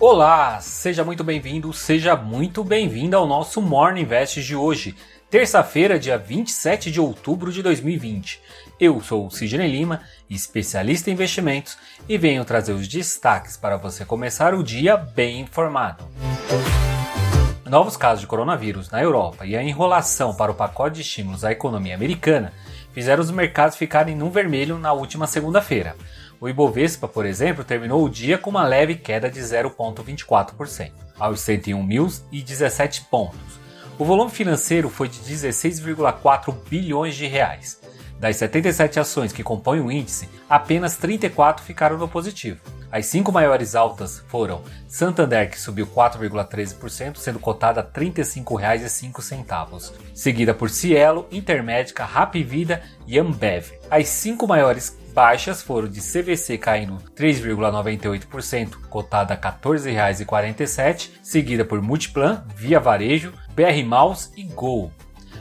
Olá, seja muito bem-vindo, seja muito bem-vinda ao nosso Morning Invest de hoje, terça-feira, dia 27 de outubro de 2020. Eu sou o Sidney Lima, especialista em investimentos, e venho trazer os destaques para você começar o dia bem informado. Novos casos de coronavírus na Europa e a enrolação para o pacote de estímulos à economia americana fizeram os mercados ficarem no vermelho na última segunda-feira. O Ibovespa, por exemplo, terminou o dia com uma leve queda de 0,24%, aos 101.017 pontos. O volume financeiro foi de 16,4 bilhões de reais. Das 77 ações que compõem o índice, apenas 34 ficaram no positivo. As cinco maiores altas foram Santander, que subiu 4,13%, sendo cotada a R$ 35,05, seguida por Cielo, Intermédica, Vida e Ambev. As cinco maiores baixas foram de CVC caindo 3,98%, cotada a R$ 14,47, seguida por Multiplan, Via Varejo, BR Malls e Gol.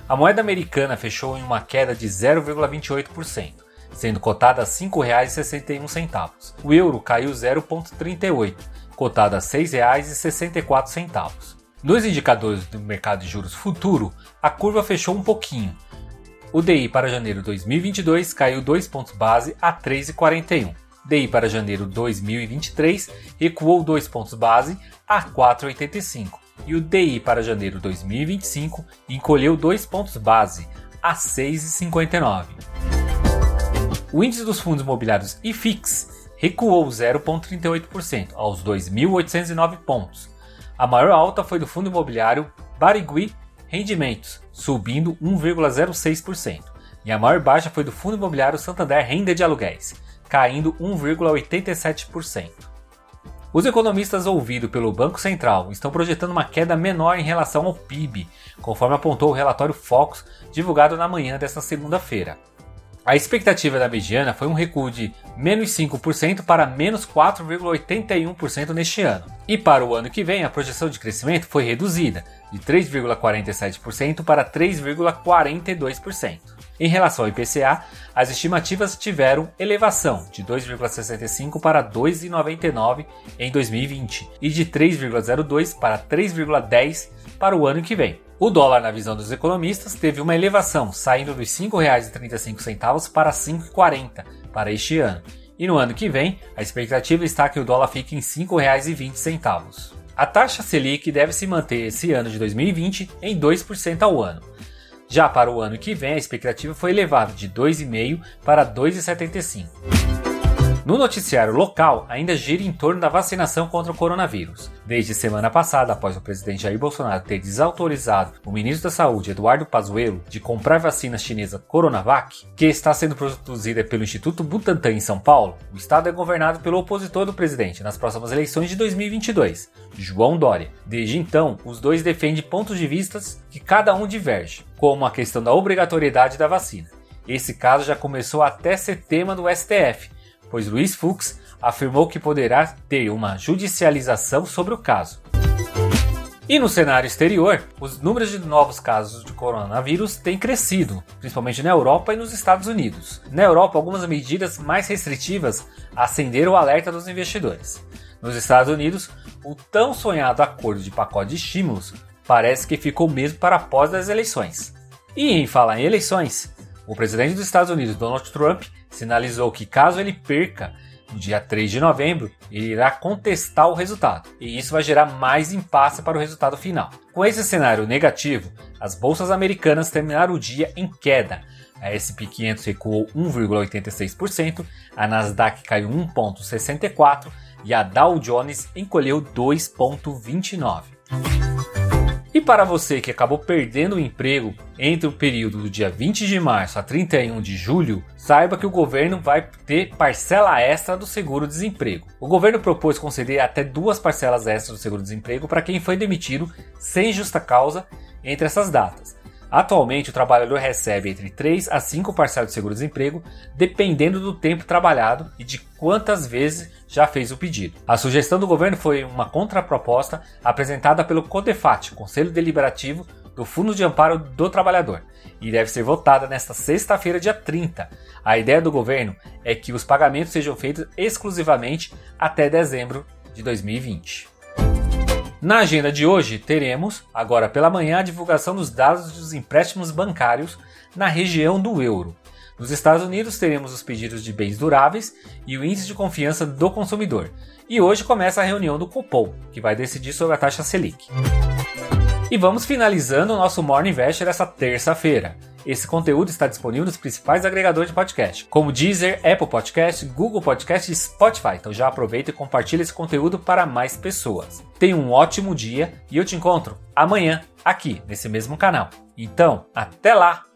A moeda americana fechou em uma queda de 0,28% sendo cotada a R$ 5,61. O euro caiu 0,38, cotada a R$ 6,64. Nos indicadores do mercado de juros futuro, a curva fechou um pouquinho. O DI para janeiro 2022 caiu 2 pontos base a 3,41. DI para janeiro 2023 recuou 2 pontos base a 4,85. E o DI para janeiro 2025 encolheu 2 pontos base a 6,59. O índice dos fundos imobiliários IFIX recuou 0,38% aos 2.809 pontos. A maior alta foi do fundo imobiliário Barigui Rendimentos, subindo 1,06%, e a maior baixa foi do fundo imobiliário Santander Renda de Aluguéis, caindo 1,87%. Os economistas ouvidos pelo Banco Central estão projetando uma queda menor em relação ao PIB, conforme apontou o relatório Focus divulgado na manhã desta segunda-feira. A expectativa da mediana foi um recuo de menos 5% para menos 4,81% neste ano. E para o ano que vem, a projeção de crescimento foi reduzida de 3,47% para 3,42%. Em relação ao IPCA, as estimativas tiveram elevação de 2,65 para 2,99 em 2020 e de 3,02 para 3,10 para o ano que vem. O dólar, na visão dos economistas, teve uma elevação, saindo dos R$ 5,35 para R$ 5,40 para este ano. E no ano que vem, a expectativa está que o dólar fique em R$ 5,20. A taxa Selic deve se manter esse ano de 2020 em 2% ao ano. Já para o ano que vem, a expectativa foi elevada de 2,5% para 2,75%. No noticiário local, ainda gira em torno da vacinação contra o coronavírus. Desde semana passada, após o presidente Jair Bolsonaro ter desautorizado o ministro da Saúde, Eduardo Pazuello, de comprar vacina chinesa Coronavac, que está sendo produzida pelo Instituto Butantan em São Paulo, o estado é governado pelo opositor do presidente nas próximas eleições de 2022, João Dória. Desde então, os dois defendem pontos de vista que cada um diverge, como a questão da obrigatoriedade da vacina. Esse caso já começou até ser tema do STF, pois Luiz Fux afirmou que poderá ter uma judicialização sobre o caso. E no cenário exterior, os números de novos casos de coronavírus têm crescido, principalmente na Europa e nos Estados Unidos. Na Europa, algumas medidas mais restritivas acenderam o alerta dos investidores. Nos Estados Unidos, o tão sonhado acordo de pacote de estímulos parece que ficou mesmo para após as eleições. E em falar em eleições, o presidente dos Estados Unidos, Donald Trump, sinalizou que caso ele perca no dia 3 de novembro, ele irá contestar o resultado, e isso vai gerar mais impasse para o resultado final. Com esse cenário negativo, as bolsas americanas terminaram o dia em queda. A SP 500 recuou 1,86%, a Nasdaq caiu 1,64% e a Dow Jones encolheu 2,29%. E para você que acabou perdendo o emprego entre o período do dia 20 de março a 31 de julho, saiba que o governo vai ter parcela extra do seguro-desemprego. O governo propôs conceder até duas parcelas extras do seguro-desemprego para quem foi demitido sem justa causa entre essas datas. Atualmente, o trabalhador recebe entre 3 a 5 parcelas de seguro-desemprego, dependendo do tempo trabalhado e de quantas vezes já fez o pedido. A sugestão do governo foi uma contraproposta apresentada pelo CODEFAT, Conselho Deliberativo do Fundo de Amparo do Trabalhador, e deve ser votada nesta sexta-feira, dia 30. A ideia do governo é que os pagamentos sejam feitos exclusivamente até dezembro de 2020. Na agenda de hoje, teremos, agora pela manhã, a divulgação dos dados dos empréstimos bancários na região do euro. Nos Estados Unidos, teremos os pedidos de bens duráveis e o índice de confiança do consumidor. E hoje começa a reunião do Copom, que vai decidir sobre a taxa Selic. E vamos finalizando o nosso Morning Investor essa terça-feira. Esse conteúdo está disponível nos principais agregadores de podcast, como Deezer, Apple Podcast, Google Podcast e Spotify. Então já aproveita e compartilha esse conteúdo para mais pessoas. Tenha um ótimo dia e eu te encontro amanhã aqui nesse mesmo canal. Então, até lá!